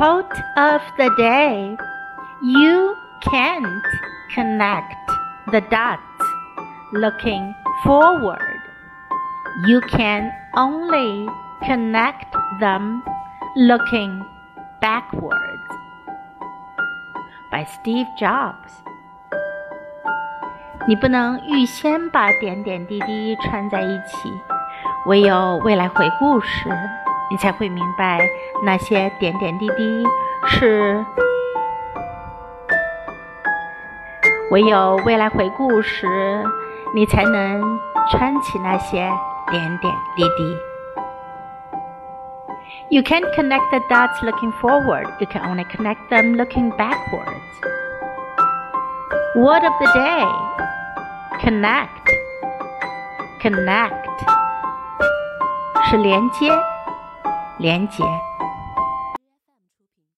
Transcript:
Quote of the day You can't connect the dots looking forward. You can only connect them looking backwards. By Steve Jobs. 你不能预先把点点滴滴串在一起，唯有未来回顾时， 你才会明白那些点点滴滴是。唯有未来回顾时，你才能穿起那些点点滴滴。You can't connect the dots looking forward. You can only connect them looking backwards. Word of the day: connect. Connect 是连接，连接。